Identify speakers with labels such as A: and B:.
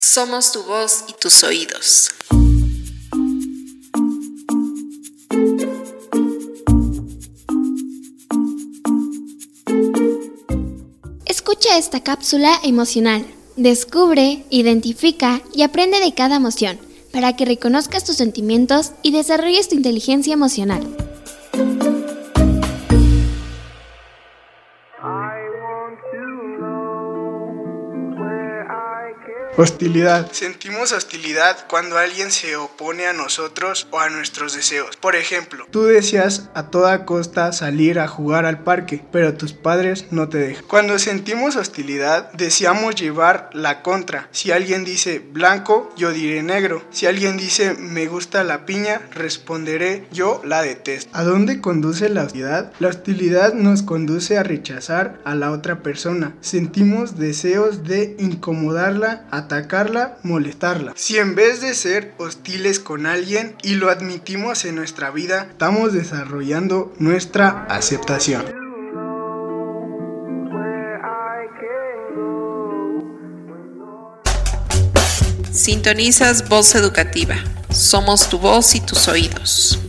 A: Somos tu voz y tus oídos.
B: Escucha esta cápsula emocional. Descubre, identifica y aprende de cada emoción para que reconozcas tus sentimientos y desarrolles tu inteligencia emocional.
C: Hostilidad. Sentimos hostilidad cuando alguien se opone a nosotros o a nuestros deseos. Por ejemplo, tú deseas a toda costa salir a jugar al parque, pero tus padres no te dejan. Cuando sentimos hostilidad, deseamos llevar la contra. Si alguien dice blanco, yo diré negro. Si alguien dice me gusta la piña, responderé yo la detesto. ¿A dónde conduce la hostilidad? La hostilidad nos conduce a rechazar a la otra persona. Sentimos deseos de incomodarla, a atacarla, molestarla. Si en vez de ser hostiles con alguien y lo admitimos en nuestra vida, estamos desarrollando nuestra aceptación.
A: Sintonizas Voz Educativa. Somos tu voz y tus oídos.